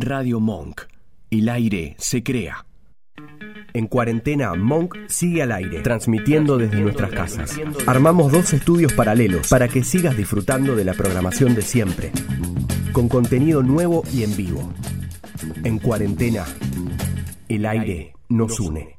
Radio Monk. El aire se crea. En cuarentena, Monk sigue al aire, transmitiendo desde nuestras casas. Armamos dos estudios paralelos para que sigas disfrutando de la programación de siempre, con contenido nuevo y en vivo. En cuarentena, el aire nos une.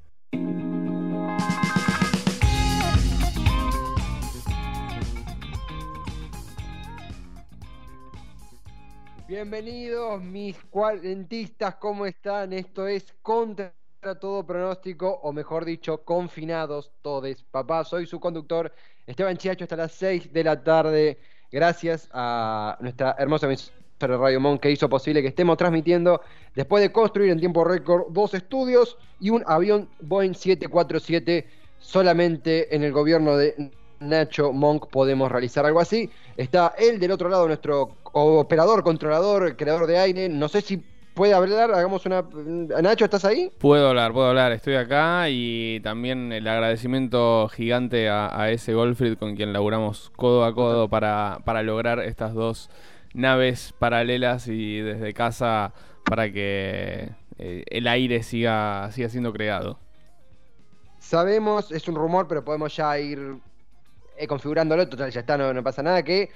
Bienvenidos mis cuarentistas, ¿cómo están? Esto es Contra todo pronóstico, o mejor dicho, confinados todes. Papá, soy su conductor Esteban Chiacho hasta las 6 de la tarde. Gracias a nuestra hermosa emisora Radio Mon que hizo posible que estemos transmitiendo después de construir en tiempo récord dos estudios y un avión Boeing 747 solamente en el gobierno de Nacho Monk podemos realizar algo así. Está él del otro lado, nuestro operador, controlador, creador de aire. No sé si puede hablar, hagamos una... Nacho, ¿estás ahí? Puedo hablar, puedo hablar, estoy acá y también el agradecimiento gigante a, ese Goldfried con quien laburamos codo a codo para, para lograr estas dos naves paralelas y desde casa para que eh, el aire siga, siga siendo creado. Sabemos, es un rumor, pero podemos ya ir eh, configurándolo, total, ya está, no, pasa nada, que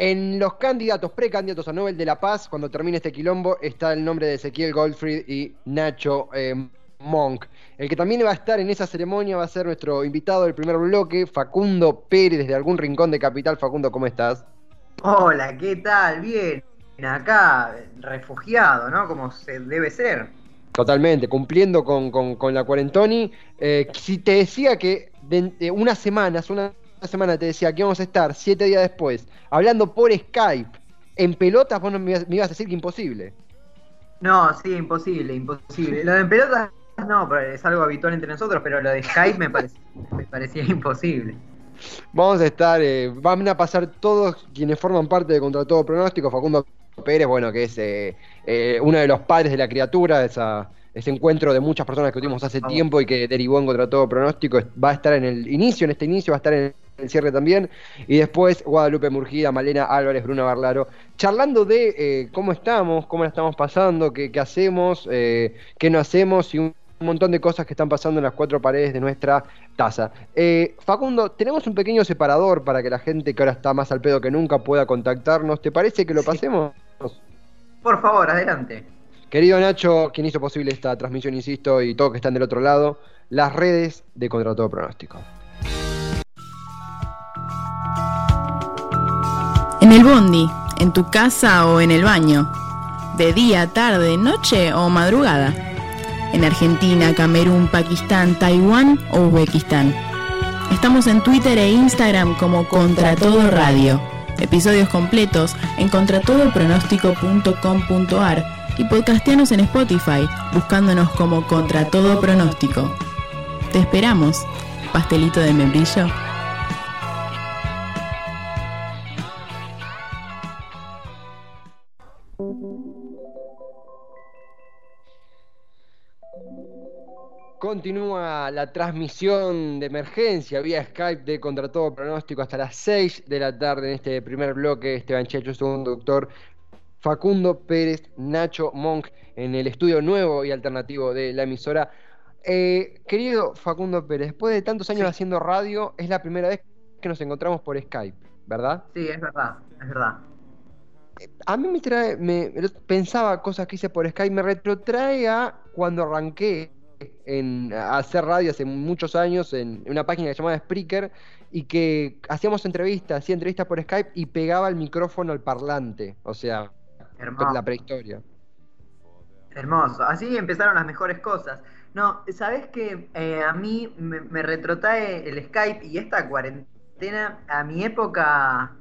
en los candidatos, precandidatos a Nobel de la Paz, cuando termine este quilombo, está el nombre de Ezequiel Goldfried y Nacho eh, Monk. El que también va a estar en esa ceremonia va a ser nuestro invitado del primer bloque, Facundo Pérez, desde algún rincón de Capital. Facundo, ¿cómo estás? Hola, ¿qué tal? Bien, acá, refugiado, ¿no? Como se debe ser. Totalmente, cumpliendo con, la cuarentoni. Eh, si te decía que de, unas semanas, una semana te decía que íbamos a estar siete días después hablando por Skype en pelotas, vos me, ibas a decir que imposible. No, sí, imposible, imposible. Lo de en pelotas no, es algo habitual entre nosotros, pero lo de Skype me, me parecía imposible. Vamos a estar, eh, van a pasar todos quienes forman parte de Contra Todo Pronóstico, Facundo Pérez, bueno, que es eh, eh, uno de los padres de la criatura, esa, ese encuentro de muchas personas que tuvimos hace tiempo y que derivó en Contra Todo Pronóstico, va a estar en el inicio, en este inicio, va a estar en el cierre también. Y después Guadalupe Murgida, Malena Álvarez, Bruna Barlaro, charlando de eh, cómo estamos, cómo la estamos pasando, qué, hacemos, eh, qué no hacemos y un montón de cosas que están pasando en las cuatro paredes de nuestra taza. Eh, Facundo, tenemos un pequeño separador para que la gente que ahora está más al pedo que nunca pueda contactarnos. ¿Te parece que lo pasemos? Por favor, adelante. Querido Nacho, quien hizo posible esta transmisión, insisto, y todos que están del otro lado, las redes de Contra Todo Pronóstico. En el bondi, en tu casa o en el baño. De día, tarde, noche o madrugada. En Argentina, Camerún, Pakistán, Taiwán o Uzbekistán. Estamos en Twitter e Instagram como Contra Todo Radio. Episodios completos en contratodopronóstico.com.ar y podcastianos en Spotify buscándonos como Contra Todo Pronóstico. Te esperamos, pastelito de membrillo. Continúa la transmisión de emergencia vía Skype de Contra Todo Pronóstico hasta las 6 de la tarde en este primer bloque. Esteban Checho, segundo doctor Facundo Pérez, Nacho Monk en el estudio nuevo y alternativo de la emisora. Eh, querido Facundo Pérez, después de tantos años haciendo radio, es la primera vez que nos encontramos por Skype, ¿verdad? Sí, es verdad, es verdad. A mí me trae, me, pensaba cosas que hice por Skype, me retrotrae a cuando arranqué en hacer radio hace muchos años en una página llamaba Spreaker y que hacíamos entrevistas, hacía entrevistas por Skype y pegaba el micrófono al parlante, o sea, la prehistoria. Hermoso, así empezaron las mejores cosas. No, sabes que eh, a mí me, retrotrae el Skype y esta cuarentena a mi época,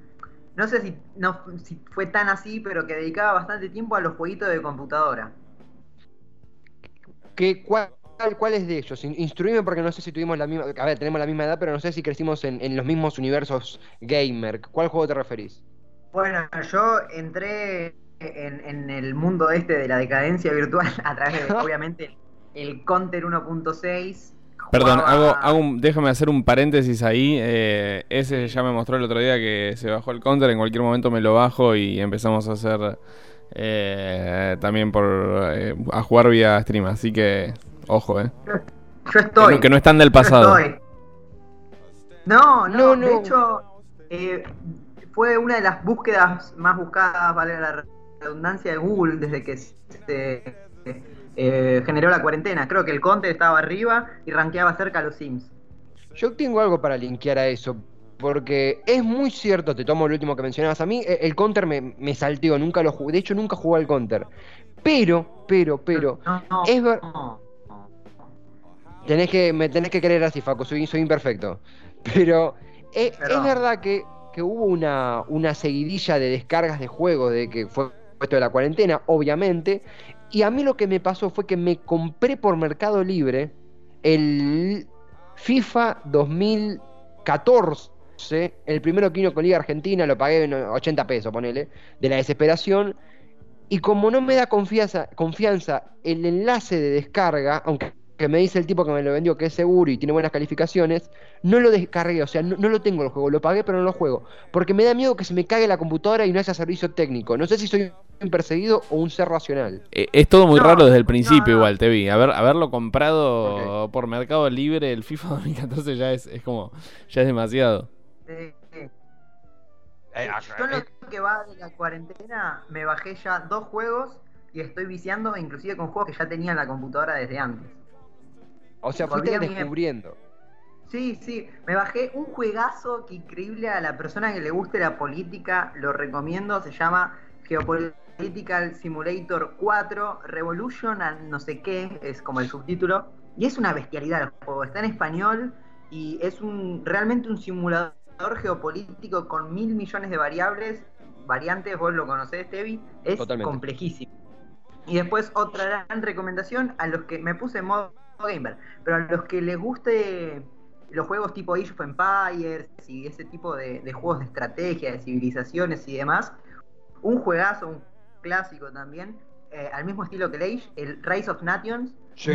no sé si, no, si fue tan así, pero que dedicaba bastante tiempo a los jueguitos de computadora. ¿Qué, cuál, ¿Cuál es de ellos? Instruime porque no sé si tuvimos la misma. A ver, tenemos la misma edad, pero no sé si crecimos en, los mismos universos gamer. ¿Cuál juego te referís? Bueno, yo entré en, el mundo este de la decadencia virtual a través de, obviamente, el Counter 1.6. Perdón, hago, hago déjame hacer un paréntesis ahí. Eh, ese ya me mostró el otro día que se bajó el Counter. En cualquier momento me lo bajo y empezamos a hacer eh, también por eh, a jugar vía stream, así que ojo, eh. Yo estoy. Que no, que no están del Yo pasado. estoy. No, no, No, no. de hecho, eh, fue una de las búsquedas más buscadas, vale la redundancia, de Google desde que se eh, generó la cuarentena. Creo que el Conte estaba arriba y rankeaba cerca a los Sims. Yo tengo algo para linkear a eso. Porque es muy cierto, te tomo lo último que mencionabas. A mí eh, el counter me, me salteó, nunca lo jugué. De hecho, nunca jugué al counter. Pero, pero, pero. No, no, es ver- no. Tenés que, me tenés que creer así, Facu, soy, soy imperfecto. Pero eh, es, verdad que, que hubo una, una seguidilla de descargas de juegos de que fue esto de la cuarentena, obviamente. Y a mí lo que me pasó fue que me compré por Mercado Libre el FIFA 2014, el primero que vino con Liga Argentina, lo pagué en 80 pesos, ponele, de la desesperación. Y como no me da confianza, confianza el enlace de descarga, aunque que me dice el tipo que me lo vendió que es seguro y tiene buenas calificaciones, no lo descargué, o sea, no, no lo tengo el juego, lo pagué pero no lo juego, porque me da miedo que se me cague la computadora y no haya servicio técnico. No sé si soy un perseguido o un ser racional. Eh, es todo muy No, raro desde el principio, no, no. igual, te vi. Haber, haberlo comprado por Mercado Libre el FIFA 2014 ya es, es como. Ya es demasiado. Eh, eh. Eh, Yo lo que va de la cuarentena me bajé ya dos juegos y estoy viciando inclusive con juegos que ya tenía en la computadora desde antes. O sea, fuiste descubriendo. Sí, sí, me bajé un juegazo que increíble a la persona que le guste la política, lo recomiendo, se llama Geopolitical Simulator 4 Revolution and no sé qué, es como el subtítulo, y es una bestialidad el juego, está en español y es un realmente un simulador geopolítico con mil millones de variables, variantes, vos lo conocés, Tevi, es Totalmente. complejísimo. Y después otra gran recomendación a los que me puse en modo gamer, pero a los que les guste los juegos tipo Age of Empires y ese tipo de, de juegos de estrategia, de civilizaciones y demás, un juegazo, un clásico también, eh, al mismo estilo que el Age, el Rise of Nations. Sí.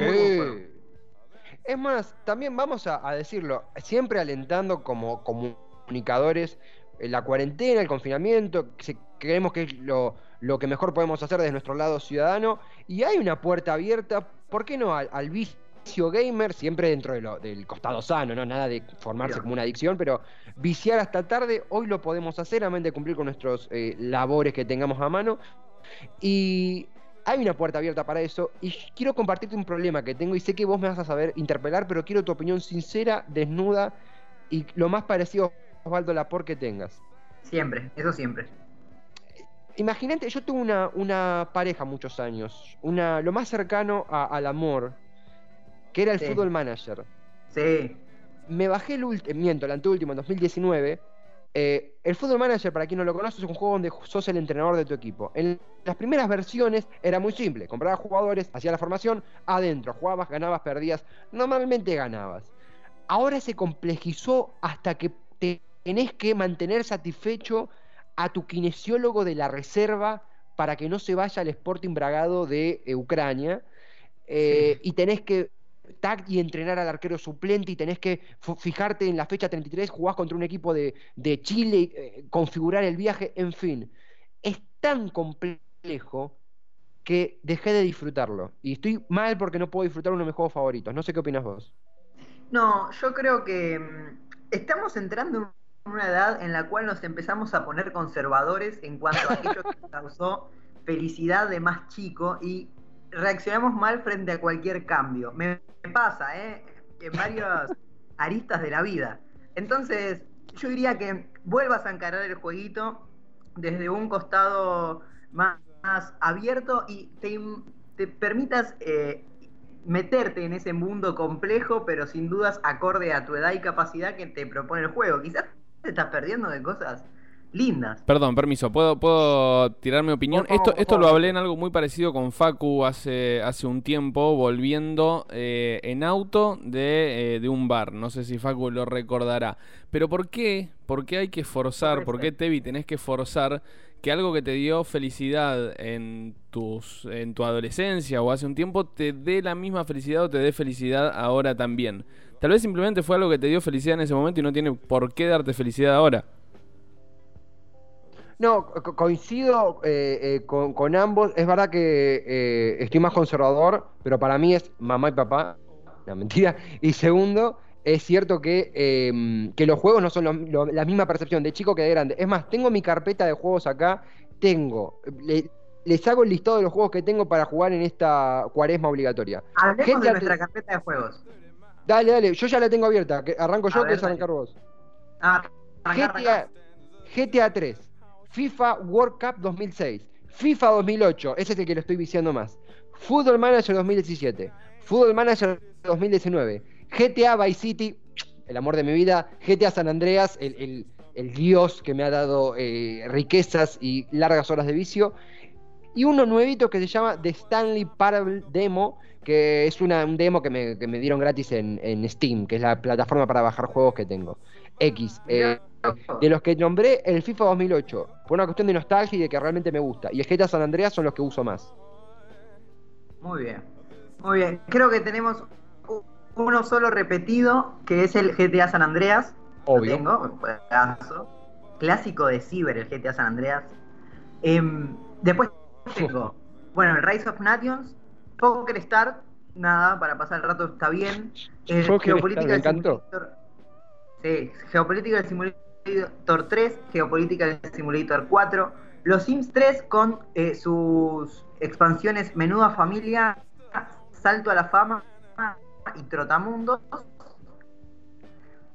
Es más, también vamos a, a decirlo, siempre alentando como comunicadores eh, la cuarentena, el confinamiento, que creemos que es lo, lo que mejor podemos hacer desde nuestro lado ciudadano, y hay una puerta abierta, ¿por qué no? Al, al vicio gamer, siempre dentro de lo- del costado sano, ¿no? Nada de formarse Bien. como una adicción, pero viciar hasta tarde, hoy lo podemos hacer, a menos de cumplir con nuestros eh, labores que tengamos a mano. Y hay una puerta abierta para eso. Y quiero compartirte un problema que tengo y sé que vos me vas a saber interpelar, pero quiero tu opinión sincera, desnuda y lo más parecido a Osvaldo Lapor que tengas. Siempre, eso siempre. Imagínate, yo tuve una, una pareja muchos años, una, lo más cercano a- al amor, que era el Sí. fútbol manager. Sí, me bajé el último, miento, el anteúltimo, en 2019. Eh, el Football Manager, para quien no lo conoce, es un juego donde sos el entrenador de tu equipo. En las primeras versiones era muy simple: comprabas jugadores, hacías la formación, adentro, jugabas, ganabas, perdías. Normalmente ganabas. Ahora se complejizó hasta que te tenés que mantener satisfecho a tu kinesiólogo de la reserva para que no se vaya al Sporting Bragado de eh, Ucrania. Eh, y tenés que y entrenar al arquero suplente y tenés que fijarte en la fecha 33, jugás contra un equipo de, de Chile, eh, configurar el viaje, en fin. Es tan complejo que dejé de disfrutarlo. Y estoy mal porque no puedo disfrutar uno de mis juegos favoritos. No sé qué opinas vos. No, yo creo que mm, estamos entrando en una edad en la cual nos empezamos a poner conservadores en cuanto a aquello que causó felicidad de más chico y reaccionamos mal frente a cualquier cambio. Me pasa, ¿eh? En varias aristas de la vida. Entonces, yo diría que vuelvas a encarar el jueguito desde un costado más, más abierto y te, te permitas eh, meterte en ese mundo complejo, pero sin dudas acorde a tu edad y capacidad que te propone el juego. Quizás te estás perdiendo de cosas lindas. Perdón, permiso, ¿puedo, puedo tirar mi opinión? Favor, esto esto lo hablé en algo muy parecido con Facu hace, hace un tiempo, volviendo eh, en auto de, eh, de un bar. No sé si Facu lo recordará. Pero ¿por qué? ¿Por qué hay que forzar? ¿Por qué. Tevi, tenés que forzar que algo que te dio felicidad en, tus, en tu adolescencia o hace un tiempo te dé la misma felicidad o te dé felicidad ahora también? Tal vez simplemente fue algo que te dio felicidad en ese momento y no tiene por qué darte felicidad ahora. No, co- coincido eh, eh, con, con ambos. Es verdad que eh, estoy más conservador, pero para mí es mamá y papá. No, mentira. Y segundo, es cierto que, que los juegos no son lo- lo- la misma percepción de chico que de grande. Es más, tengo mi carpeta de juegos acá. Tengo. le- les hago el listado de los juegos que tengo para jugar en esta cuaresma obligatoria. Hablemos de GTA nuestra carpeta de juegos. Dale, dale. Yo ya la tengo abierta. que arranco yo, que arrancar vos. Ah, arranca, GTA, arranca. GTA 3, FIFA World Cup 2006, FIFA 2008, ese es el que lo estoy viciando más. Football Manager 2017, Football Manager 2019, GTA Vice City, el amor de mi vida, GTA San Andreas, el, el- el dios que me ha dado eh, riquezas y largas horas de vicio. Y uno nuevito que se llama The Stanley Parable Demo, que es una, un demo que me, que me dieron gratis en, en Steam, que es la plataforma para bajar juegos que tengo. X. eh, de los que nombré, el FIFA 2008, por una cuestión de nostalgia y de que realmente me gusta. Y el GTA San Andreas son los que uso más. Muy bien. Muy bien. Creo que tenemos uno solo repetido, que es el GTA San Andreas. Lo Obvio. tengo, juegazo. Clásico de Ciber, el GTA San Andreas. Em, después tengo, bueno, el Rise of Nations, Poker Star, nada, para pasar el rato está bien. El Poker Star, me encantó. Simulator. Sí, Geopolítica del Simulator 3, Geopolítica del Simulator 4, los Sims 3 con eh, sus expansiones Menuda Familia, Salto a la Fama y Trotamundos.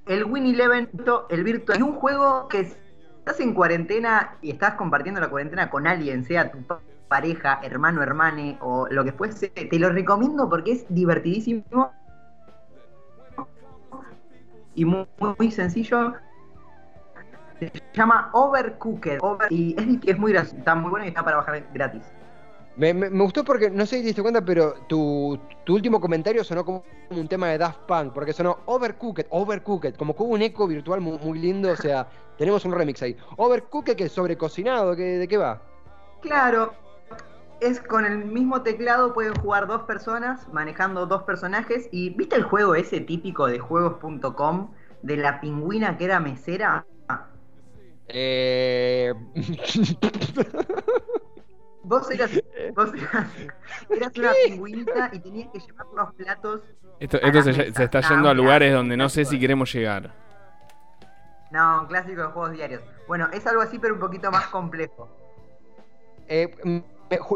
El Win Eleven, el Virtual. Y un juego que estás en cuarentena y estás compartiendo la cuarentena con alguien, sea tu pa- pareja, hermano, hermane o lo que fuese, te lo recomiendo porque es divertidísimo y muy, muy sencillo. Se llama Overcooked. Over- y es, es muy gracioso, está muy bueno y está para bajar gratis. Me, me- me gustó porque, no sé si te diste cuenta, pero tu, tu último comentario sonó como un tema de Daft Punk, porque sonó Overcooked, Overcooked, como que hubo un eco virtual muy, muy lindo, o sea, tenemos un remix ahí. Overcooked, que es sobrecocinado, ¿qué- ¿de qué va? Claro, es con el mismo teclado pueden jugar dos personas manejando dos personajes. Y ¿viste el juego ese típico de juegos.com de la pingüina que era mesera? Eh... Vos eras, vos eras, eras una pingüinita y tenías que llevar los platos. Esto, se, está yendo a mirá, lugares donde no sé si queremos llegar. No, un clásico de juegos diarios. Bueno, es algo así, pero un poquito más complejo. Eh,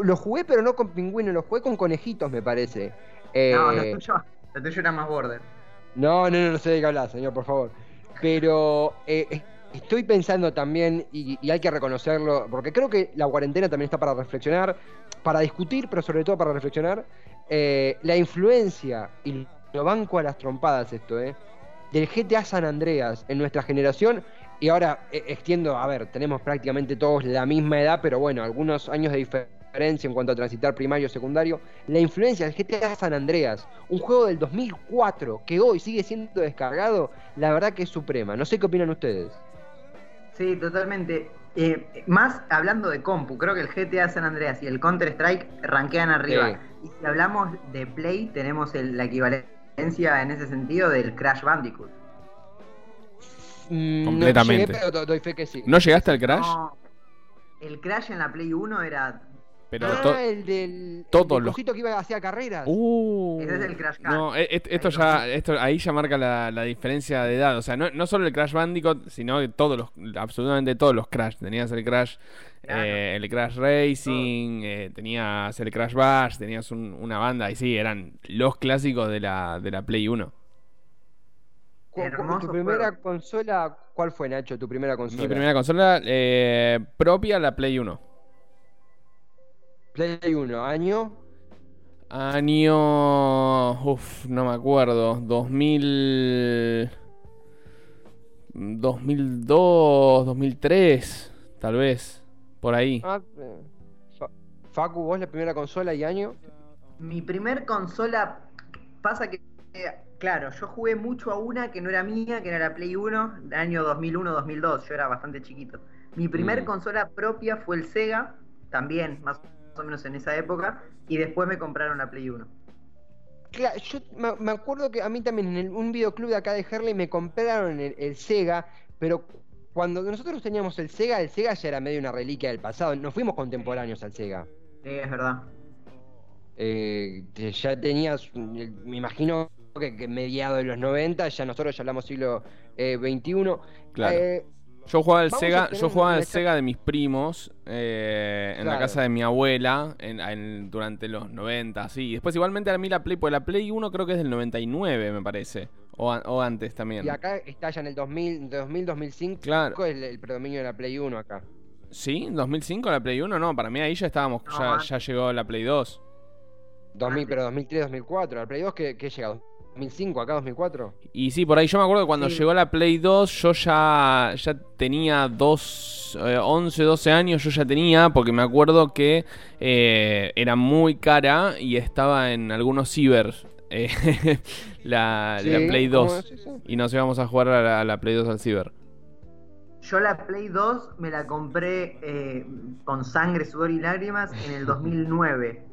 lo jugué, pero no con pingüinos, lo jugué con conejitos, me parece. Eh, No, lo tuyo, lo tuyo era más border. no, no, no, no sé de qué hablar, señor, por favor. Pero eh, es- estoy pensando también, y, y hay que reconocerlo, porque creo que la cuarentena también está para reflexionar, para discutir, pero sobre todo para reflexionar, eh, la influencia, y lo banco a las trompadas esto, eh, del GTA San Andreas en nuestra generación. Y ahora eh, extiendo, a ver, tenemos prácticamente todos la misma edad, pero bueno, algunos años de diferencia en cuanto a transitar primario secundario. La influencia del GTA San Andreas, un juego del 2004 que hoy sigue siendo descargado, la verdad que es suprema. No sé qué opinan ustedes. Sí, totalmente. Eh, más hablando de compu, creo que el GTA San Andreas y el Counter Strike rankean arriba. Y si hablamos de Play, tenemos el- la equivalencia en ese sentido del Crash Bandicoot. Mm, Completamente. No llegué, pero do- doy fe que sí. ¿No llegaste al Crash? No, el Crash en la Play 1 era. Pero ah, to- el del, todos el los- que iba hacia carreras. Uh, Ese es el Crash Car. No, e- et- esto ya, esto ahí ya marca la, la diferencia de edad. O sea, no, no solo el Crash Bandicoot, sino que todos los, absolutamente todos los Crash. Tenías el Crash, Claro. eh, el Crash Racing, eh, tenías el Crash Bash, tenías un- una banda y sí, eran los clásicos de la, de la Play 1. Cu- cu- hermoso ¿Tu primera juego. consola, cuál fue, Nacho? ¿Tu primera consola? Mi primera consola eh, propia, la Play 1. Play 1, año. Año. Uf, no me acuerdo. 2000. 2002, 2003, tal vez. Por ahí. Ah, eh, Fa- Facu, vos la primera consola y año. Mi primer consola. Pasa que. eh, Claro, yo jugué mucho a una que no era mía, que era la Play 1, del año 2001-2002. Yo era bastante chiquito. Mi primer Mm. consola propia fue el Sega, también más o menos en esa época. Y después me compraron la Play 1. Claro, yo me, me acuerdo que a mí también en el- un videoclub de acá de Herley me compraron el, el Sega, pero cuando nosotros teníamos el Sega, el Sega ya era medio una reliquia del pasado. No fuimos contemporáneos al Sega. Sí, es verdad. Eh, ya tenías, me imagino que, que mediados de los 90, ya nosotros ya hablamos siglo eh, XXI. Claro. Eh, Yo jugaba al Sega, yo jugaba al Sega de mis primos eh, en la Claro. casa de mi abuela en, en- durante los 90, sí. Y después igualmente a mí la Play, pues la Play 1 creo que es del 99, me parece. O, o antes también. y acá está ya en el 2000, 2000 2005, Claro. el, el predominio de la Play 1 acá. ¿Sí? ¿2005 la Play 1? No, para mí ahí ya estábamos, No, ya, ya llegó la Play 2. 2000, pero 2003, 2004. La Play 2 que, que llega 2005, acá 2004. Y sí, por ahí yo me acuerdo que cuando Sí. llegó la Play 2 yo ya, ya tenía dos, eh, 11, 12 años, yo ya tenía, porque me acuerdo que eh, era muy cara y estaba en algunos ciber eh, la, Sí, la Play ¿cómo 2. es eso? Y nos íbamos a jugar a la, a la Play 2 al ciber. Yo la Play 2 me la compré eh, con sangre, sudor y lágrimas en el 2009.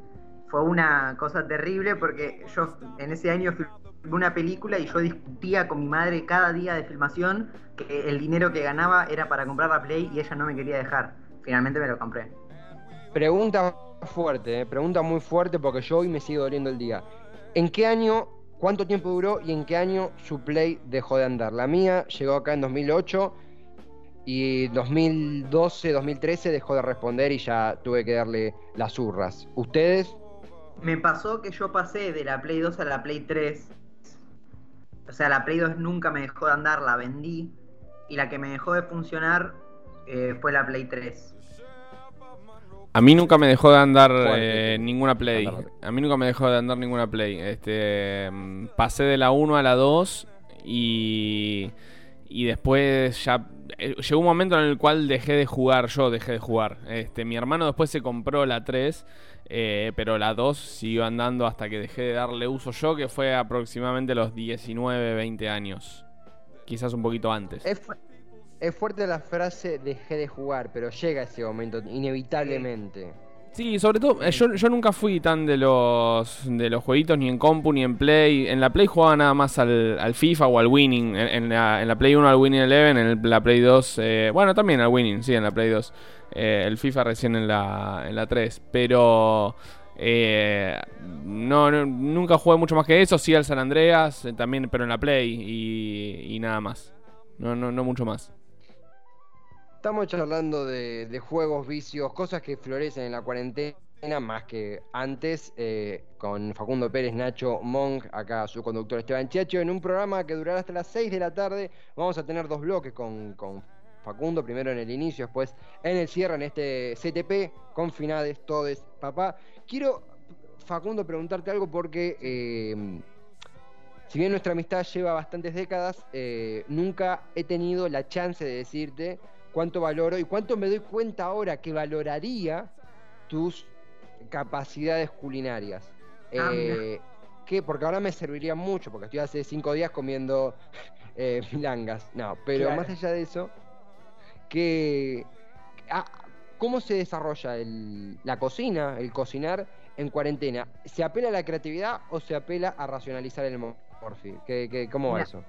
Fue una cosa terrible porque yo en ese año filmé una película y yo discutía con mi madre cada día de filmación que el dinero que ganaba era para comprar la Play y ella no me quería dejar. Finalmente me lo compré. Pregunta fuerte, eh, pregunta muy fuerte porque yo hoy me sigue doliendo el día. ¿En qué año, cuánto tiempo duró y en qué año su Play dejó de andar? La mía llegó acá en 2008 y 2012, 2013 dejó de responder y ya tuve que darle las urras. ¿Ustedes? Me pasó que yo pasé de la Play 2 a la Play 3. O sea, la Play 2 nunca me dejó de andar, la vendí. Y la que me dejó de funcionar eh, fue la Play 3. A mí nunca me dejó de andar eh, ninguna Play. A mí nunca me dejó de andar ninguna Play. Este, mm, pasé de la 1 a la 2 y, y después ya eh, llegó un momento en el cual dejé de jugar, yo dejé de jugar. Este, mi hermano después se compró la 3, eh, pero la 2 siguió andando hasta que dejé de darle uso yo, que fue aproximadamente los 19, 20 años. Quizás un poquito antes. Es, fu- es fuerte la frase dejé de jugar, pero llega ese momento, inevitablemente. Sí, sobre todo, eh, yo, yo nunca fui tan de los de los jueguitos ni en compu ni en Play. En la Play jugaba nada más al, al FIFA o al Winning. En, la, en la Play 1 al Winning Eleven, en el- la Play 2, eh, bueno, también al Winning, sí, en la Play 2. Eh, el FIFA recién en la, en la 3. Pero eh, no, no- nunca jugué mucho más que eso. Sí al San Andreas, también, pero en la Play y, y nada más. No, no, no mucho más. Estamos charlando de, juegos, vicios, cosas que florecen en la cuarentena más que antes, eh, con Facundo Pérez, Nacho Monk, acá su conductor Esteban Chiacho, en un programa que durará hasta las 6 de la tarde. Vamos a tener dos bloques con, con Facundo, primero en el inicio, después en el cierre, en este CTP, con finades, todes, papá. Quiero, Facundo, preguntarte algo porque... eh, si bien nuestra amistad lleva bastantes décadas, eh, nunca he tenido la chance de decirte cuánto valoro y cuánto me doy cuenta ahora que valoraría tus capacidades culinarias. Ah, Eh, que porque ahora me serviría mucho, porque estoy hace cinco días comiendo eh, milangas. No, pero Claro. más allá de eso, que ah, ¿cómo se desarrolla el- la cocina, el cocinar en cuarentena? ¿Se apela a la creatividad o se apela a racionalizar el morfi? ¿Qué, qué- cómo va eso?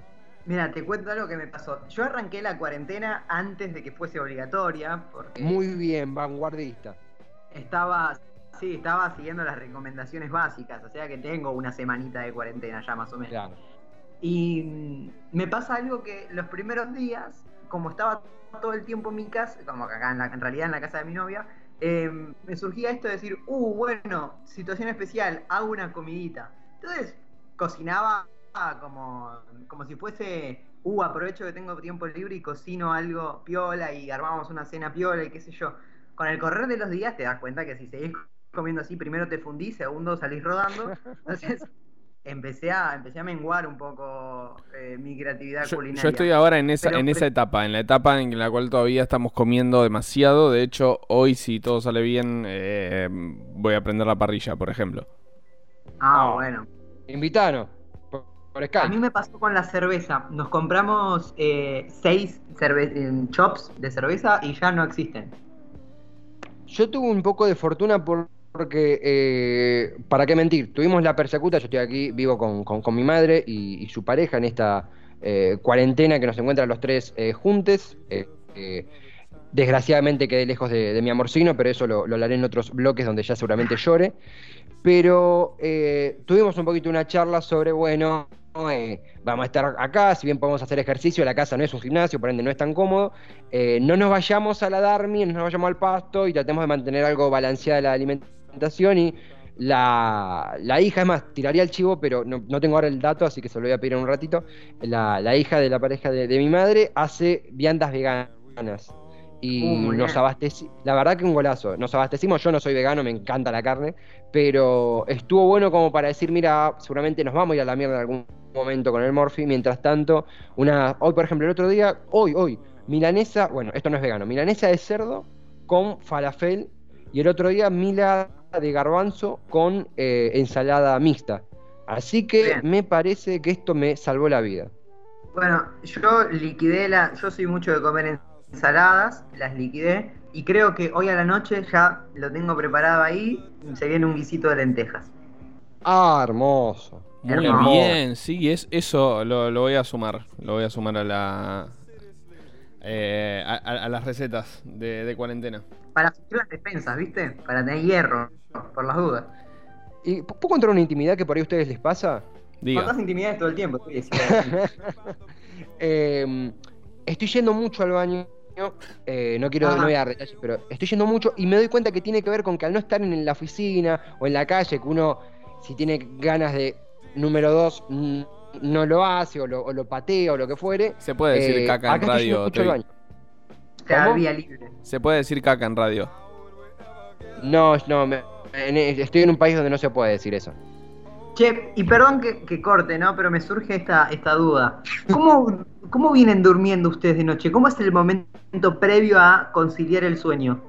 Mira, te cuento algo que me pasó. Yo arranqué la cuarentena antes de que fuese obligatoria, porque Muy bien, vanguardista. estaba, sí, estaba siguiendo las recomendaciones básicas, o sea que tengo una semanita de cuarentena ya más o menos. Claro. Y mm, me pasa algo que los primeros días, como estaba todo el tiempo en mi casa, como acá en, la- en realidad en la casa de mi novia, eh, me surgía esto de decir, uh, bueno, situación especial, hago una comidita. Entonces, cocinaba como, como si fuese, uh, aprovecho que tengo tiempo libre y cocino algo piola y armamos una cena piola y qué sé yo. Con el correr de los días te das cuenta que si seguís comiendo así, primero te fundís, segundo salís rodando. Entonces, empecé a, empecé a menguar un poco eh, mi creatividad Yo, culinaria. yo estoy ahora en esa, Pero en esa etapa, en la etapa en la cual todavía estamos comiendo demasiado. De hecho, hoy si todo sale bien, eh, voy a prender la parrilla, por ejemplo. Ah, Ah. bueno. Invitanos. Por, por Skype. A mí me pasó con la cerveza. Nos compramos eh, seis cerve- eh, chops de cerveza y ya no existen. Yo tuve un poco de fortuna por- porque, eh, ¿para qué mentir? Tuvimos la persecuta, yo estoy aquí, vivo con, con- con mi madre y, y su pareja en esta eh, cuarentena que nos encuentra los tres eh, juntes. Desgraciadamente quedé lejos de, de mi amorcino, pero eso lo, lo hablaré en otros bloques donde ya seguramente llore. Pero tuvimos un poquito una charla sobre, bueno, eh, vamos a estar acá, si bien podemos hacer ejercicio, la casa no es un gimnasio, por ende no es tan cómodo, eh, no nos vayamos a la Darmi, no nos vayamos al pasto y tratemos de mantener algo balanceada la alimentación y la, la hija, es más, tiraría el chivo, pero no, no tengo ahora el dato, así que se lo voy a pedir en un ratito, la, la hija de la pareja de, de mi madre hace viandas veganas y Uh, nos abastecimos, la verdad que un golazo, nos abastecimos, yo no soy vegano, me encanta la carne, pero estuvo bueno como para decir, mira, seguramente nos vamos a ir a la mierda en algún momento con el Morphy, mientras tanto, una, hoy por ejemplo, el otro día, hoy, hoy, milanesa, bueno, esto no es vegano, milanesa de cerdo con falafel, y el otro día mila de garbanzo con eh, ensalada mixta. Así que Bien. me parece que esto me salvó la vida. Bueno, yo liquidé la. Yo soy mucho de comer ensaladas, las liquidé. Y creo que hoy a la noche ya lo tengo preparado ahí. Se viene un guisito de lentejas. Ah, hermoso. Muy Hermoso. bien, sí, es, eso lo, lo voy a sumar. Lo voy a sumar a la. eh, a, las recetas de, de cuarentena. Para hacer las despensas, ¿viste? Para tener hierro, por las dudas. ¿Y p- puedo contar una intimidad que por ahí a ustedes les pasa? Diga. Contás intimidades todo el tiempo. estoy diciendo. Eh, estoy yendo mucho al baño. eh, no quiero, Ajá. no voy a dar detalles, pero estoy yendo mucho y me doy cuenta que tiene que ver con que al no estar en la oficina o en la calle, que uno, si tiene ganas de número dos, mm, no lo hace o lo, o lo patea o lo que fuere. Se puede decir eh, caca en estoy radio. libre. Se puede decir caca en radio. No, no, me- en- estoy en un país donde no se puede decir eso. Che, y perdón que, que corte, ¿no? Pero me surge esta, esta duda. ¿Cómo, ¿Cómo vienen durmiendo ustedes de noche? ¿Cómo es el momento previo a conciliar el sueño?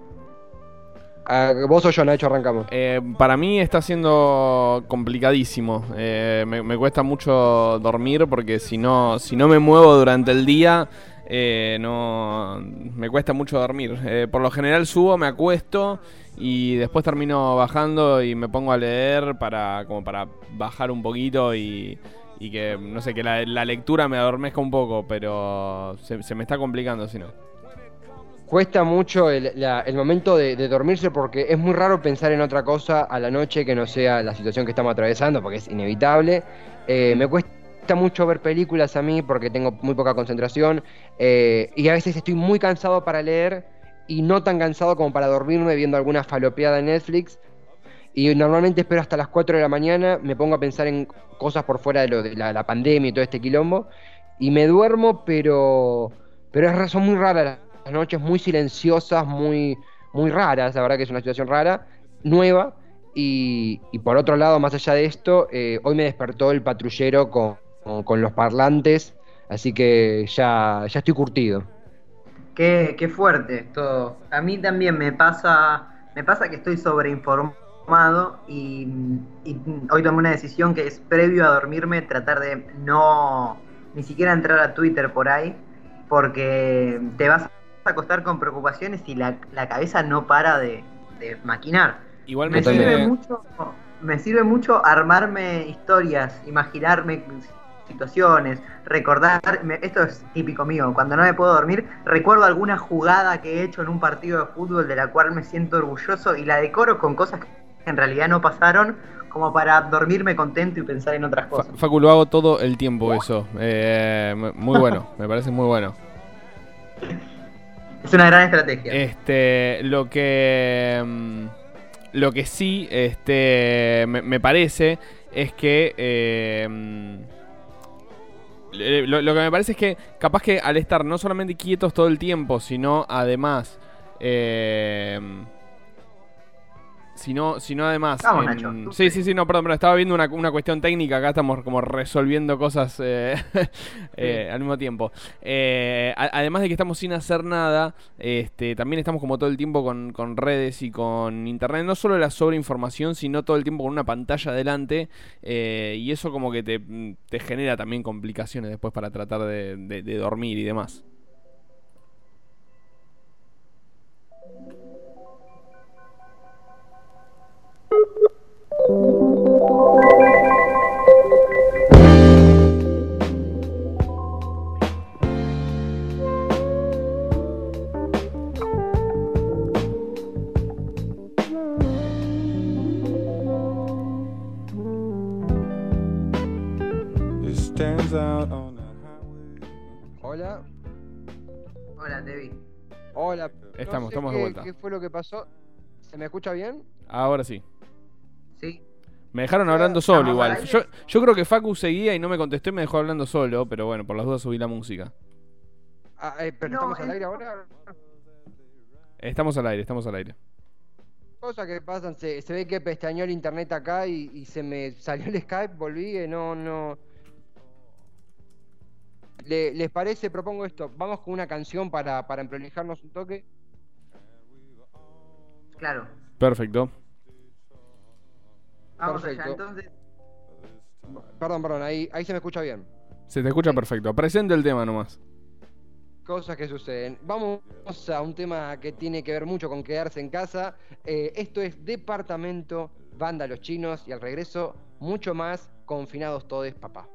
Ah, vos o yo, Nacho, arrancamos. Eh, para mí está siendo complicadísimo. Eh, me, cuesta mucho dormir porque si no, si no me muevo durante el día, eh, no me cuesta mucho dormir. Eh, por lo general subo, me acuesto y después termino bajando y me pongo a leer para como para bajar un poquito y, y que no sé que la, lectura me adormezca un poco, pero se me está complicando si no. Cuesta mucho el, la- el momento de, de dormirse porque es muy raro pensar en otra cosa a la noche que no sea la situación que estamos atravesando, porque es inevitable. Eh, me cuesta mucho ver películas a mí porque tengo muy poca concentración eh, y a veces estoy muy cansado para leer y no tan cansado como para dormirme viendo alguna falopeada en Netflix. Y normalmente espero hasta las 4 de la mañana, me pongo a pensar en cosas por fuera de, lo, de la, la pandemia y todo este quilombo. Y me duermo, pero, pero es, ra- son muy las noches, muy silenciosas, muy, muy raras. La verdad que es una situación rara, nueva. Y, y por otro lado, más allá de esto, eh, hoy me despertó el patrullero con, con- los parlantes. Así que ya, ya estoy curtido. Qué, qué fuerte todo. A mí también me pasa, me pasa que estoy sobreinformado y, y hoy tomé una decisión que es previo a dormirme tratar de no ni siquiera entrar a Twitter por ahí porque te vas a acostar con preocupaciones y la, la cabeza no para de, de maquinar. Me Igualmente, sirve mucho, me sirve mucho armarme historias, imaginarme situaciones, recordar, me- esto es típico mío, cuando no me puedo dormir, recuerdo alguna jugada que he hecho en un partido de fútbol de la cual me siento orgulloso y la decoro con cosas que en realidad no pasaron, como para dormirme contento y pensar en otras cosas. Facu, lo hago todo el tiempo eso. Eh, muy bueno, me parece muy bueno. Es una gran estrategia. Este, lo que. mm, Lo que sí este, me, parece es que. eh, mm, lo, lo que me parece es que capaz que al estar no solamente quietos todo el tiempo, sino además. eh, sino, sino además. Vamos, en- Nacho, tú sí, sí. sí, no, perdón, pero estaba viendo una, una cuestión técnica. Acá estamos como resolviendo cosas eh, eh, al mismo tiempo. Eh, a- además de que estamos sin hacer nada, este, también estamos como todo el tiempo con, con redes y con internet. No solo la sobreinformación, sino todo el tiempo con una pantalla delante. eh, y eso como que te, te genera también complicaciones después para tratar de, de- de dormir y demás. Estamos, sé estamos de vuelta. ¿Qué fue lo que pasó? ¿Se me escucha bien? Ahora sí. Sí. Me dejaron hablando solo ¿Estamos igual. Yo, yo creo que Facu seguía y no me contestó y me dejó hablando solo, pero bueno, por las dudas subí la música. Ah, eh, pero No, estamos al el- aire ahora. Estamos al aire, estamos al aire. Cosas que pasan, se, se ve que pestañeó el internet acá y, y se me salió el Skype, volví y no, no. Le- ¿Les parece? Propongo esto. Vamos con una canción para, para emprolijarnos un toque. Claro. Perfecto. Vamos allá. Perfecto. Entonces, Perdón, perdón, ahí, ahí se me escucha bien. Se te escucha perfecto. Presente el tema nomás. Cosas que suceden. Vamos a un tema que tiene que ver mucho con quedarse en casa. Eh, esto es Departamento, Banda Los Chinos y al regreso, mucho más confinados todos, papá.